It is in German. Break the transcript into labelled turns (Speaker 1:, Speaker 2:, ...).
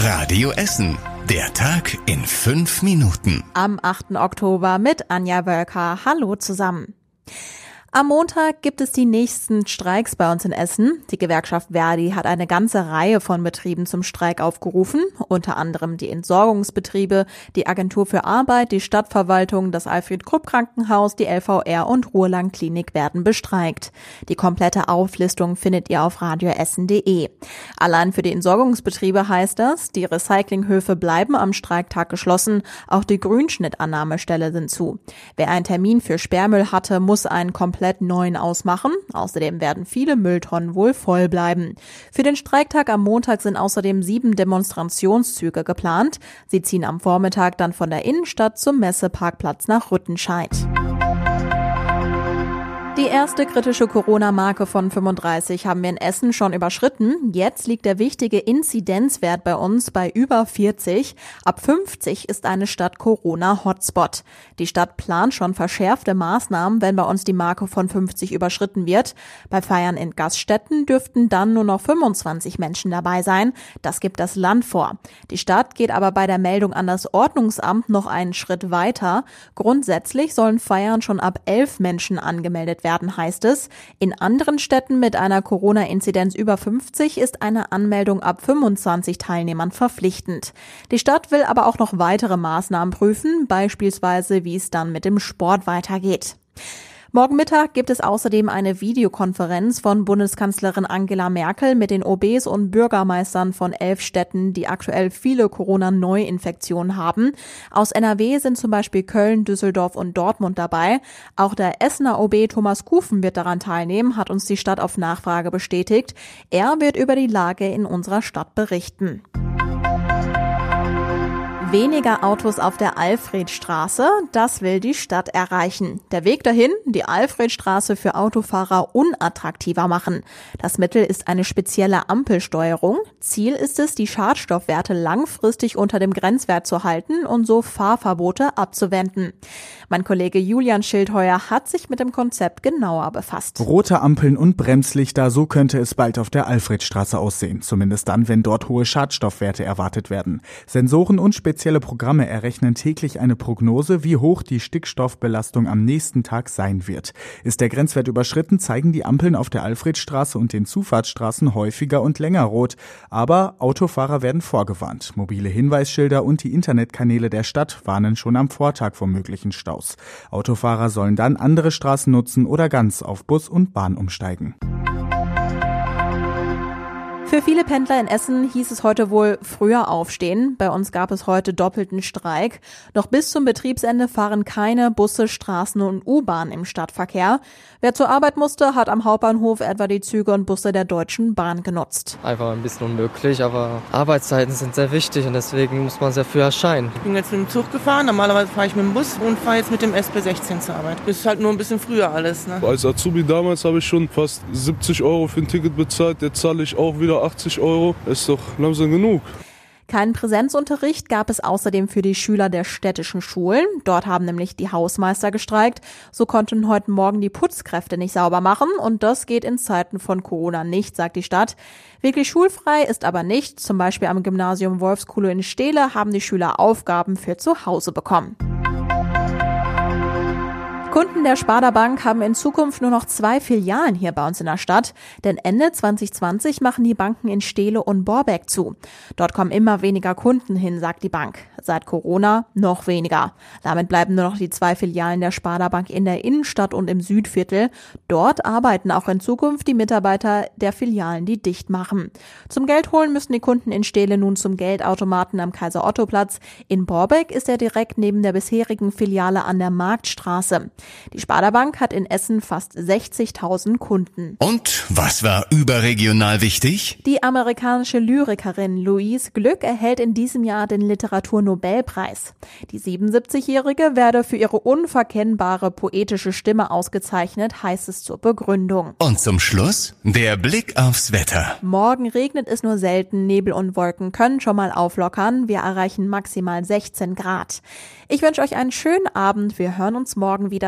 Speaker 1: Radio Essen. Der Tag in fünf Minuten.
Speaker 2: Am 8. Oktober mit Anja Wölker. Hallo zusammen. Am Montag gibt es die nächsten Streiks bei uns in Essen. Die Gewerkschaft Verdi hat eine ganze Reihe von Betrieben zum Streik aufgerufen, unter anderem die Entsorgungsbetriebe, die Agentur für Arbeit, die Stadtverwaltung, das Alfred Krupp Krankenhaus, die LVR und Ruhrlang Klinik werden bestreikt. Die komplette Auflistung findet ihr auf radioessen.de. Allein für die Entsorgungsbetriebe heißt das, die Recyclinghöfe bleiben am Streiktag geschlossen, auch die Grünschnittannahmestelle sind zu. Wer einen Termin für Sperrmüll hatte, muss einen komplett neuen ausmachen. Außerdem werden viele Mülltonnen wohl voll bleiben. Für den Streiktag am Montag sind außerdem sieben Demonstrationszüge geplant. Sie ziehen am Vormittag dann von der Innenstadt zum Messeparkplatz nach Rüttenscheid. Die erste kritische Corona-Marke von 35 haben wir in Essen schon überschritten. Jetzt liegt der wichtige Inzidenzwert bei uns bei über 40. Ab 50 ist eine Stadt Corona-Hotspot. Die Stadt plant schon verschärfte Maßnahmen, wenn bei uns die Marke von 50 überschritten wird. Bei Feiern in Gaststätten dürften dann nur noch 25 Menschen dabei sein. Das gibt das Land vor. Die Stadt geht aber bei der Meldung an das Ordnungsamt noch einen Schritt weiter. Grundsätzlich sollen Feiern schon ab elf Menschen angemeldet werden werden, heißt es. In anderen Städten mit einer Corona-Inzidenz über 50 ist eine Anmeldung ab 25 Teilnehmern verpflichtend. Die Stadt will aber auch noch weitere Maßnahmen prüfen, beispielsweise wie es dann mit dem Sport weitergeht. Morgen Mittag gibt es außerdem eine Videokonferenz von Bundeskanzlerin Angela Merkel mit den OBs und Bürgermeistern von elf Städten, die aktuell viele Corona-Neuinfektionen haben. Aus NRW sind zum Beispiel Köln, Düsseldorf und Dortmund dabei. Auch der Essener OB Thomas Kufen wird daran teilnehmen, hat uns die Stadt auf Nachfrage bestätigt. Er wird über die Lage in unserer Stadt berichten. Weniger Autos auf der Alfredstraße, das will die Stadt erreichen. Der Weg dahin, die Alfredstraße für Autofahrer unattraktiver machen. Das Mittel ist eine spezielle Ampelsteuerung. Ziel ist es, die Schadstoffwerte langfristig unter dem Grenzwert zu halten und so Fahrverbote abzuwenden. Mein Kollege Julian Schildheuer hat sich mit dem Konzept genauer befasst.
Speaker 3: Rote Ampeln und Bremslichter, so könnte es bald auf der Alfredstraße aussehen. Zumindest dann, wenn dort hohe Schadstoffwerte erwartet werden. Sensoren und spezielle Spezielle Programme errechnen täglich eine Prognose, wie hoch die Stickstoffbelastung am nächsten Tag sein wird. Ist der Grenzwert überschritten, zeigen die Ampeln auf der Alfredstraße und den Zufahrtsstraßen häufiger und länger rot. Aber Autofahrer werden vorgewarnt. Mobile Hinweisschilder und die Internetkanäle der Stadt warnen schon am Vortag vor möglichen Staus. Autofahrer sollen dann andere Straßen nutzen oder ganz auf Bus und Bahn umsteigen.
Speaker 2: Für viele Pendler in Essen hieß es heute wohl früher aufstehen. Bei uns gab es heute doppelten Streik. Noch bis zum Betriebsende fahren keine Busse, Straßen und U-Bahn im Stadtverkehr. Wer zur Arbeit musste, hat am Hauptbahnhof etwa die Züge und Busse der Deutschen Bahn genutzt.
Speaker 4: Einfach ein bisschen unmöglich, aber Arbeitszeiten sind sehr wichtig und deswegen muss man sehr früh erscheinen.
Speaker 5: Ich bin jetzt mit dem Zug gefahren, normalerweise fahre ich mit dem Bus und fahre jetzt mit dem SB16 zur Arbeit. Ist halt nur ein bisschen früher alles. Ne?
Speaker 6: Als Azubi damals habe ich schon fast 70 Euro für ein Ticket bezahlt, jetzt zahle ich auch wieder 80 Euro, ist doch langsam genug.
Speaker 2: Keinen Präsenzunterricht gab es außerdem für die Schüler der städtischen Schulen. Dort haben nämlich die Hausmeister gestreikt. So konnten heute Morgen die Putzkräfte nicht sauber machen und das geht in Zeiten von Corona nicht, sagt die Stadt. Wirklich schulfrei ist aber nicht. Zum Beispiel am Gymnasium Wolfskuhle in Steele haben die Schüler Aufgaben für zu Hause bekommen. Kunden der Sparda Bank haben in Zukunft nur noch zwei Filialen hier bei uns in der Stadt, denn Ende 2020 machen die Banken in Steele und Borbeck zu. Dort kommen immer weniger Kunden hin, sagt die Bank. Seit Corona noch weniger. Damit bleiben nur noch die zwei Filialen der Sparda Bank in der Innenstadt und im Südviertel. Dort arbeiten auch in Zukunft die Mitarbeiter der Filialen, die dicht machen. Zum Geld holen müssen die Kunden in Steele nun zum Geldautomaten am Kaiser Otto Platz. In Borbeck ist er direkt neben der bisherigen Filiale an der Marktstraße. Die Sparda Bank hat in Essen fast 60.000 Kunden.
Speaker 1: Und was war überregional wichtig?
Speaker 2: Die amerikanische Lyrikerin Louise Glück erhält in diesem Jahr den Literaturnobelpreis. Die 77-Jährige werde für ihre unverkennbare poetische Stimme ausgezeichnet, heißt es zur Begründung.
Speaker 1: Und zum Schluss der Blick aufs Wetter.
Speaker 2: Morgen regnet es nur selten, Nebel und Wolken können schon mal auflockern. Wir erreichen maximal 16 Grad. Ich wünsche euch einen schönen Abend. Wir hören uns morgen wieder